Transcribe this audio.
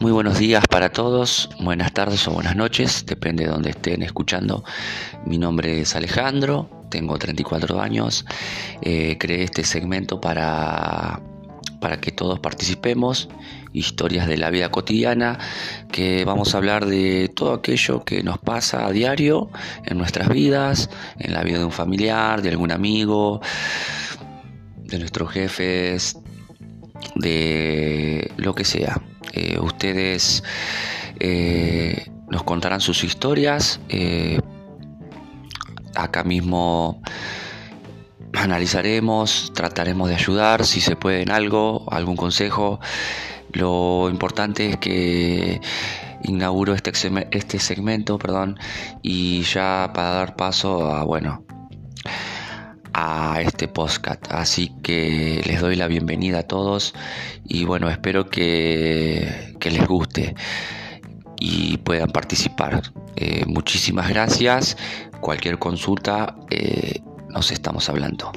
Muy buenos días para todos, buenas tardes o buenas noches, depende de donde estén escuchando. Mi nombre es Alejandro, tengo 34 años, eh, creé este segmento para, para que todos participemos, historias de la vida cotidiana, que vamos a hablar de todo aquello que nos pasa a diario en nuestras vidas, en la vida de un familiar, de algún amigo, de nuestros jefes, de lo que sea. Eh, ustedes eh, nos contarán sus historias. Eh, acá mismo analizaremos, trataremos de ayudar si se puede en algo, algún consejo. Lo importante es que inauguro este, este segmento, perdón, y ya para dar paso a, bueno, a este podcast. Así que les doy la bienvenida a todos y bueno, espero que, les guste y puedan participar. Eh, muchísimas gracias. Cualquier consulta, eh, nos estamos hablando.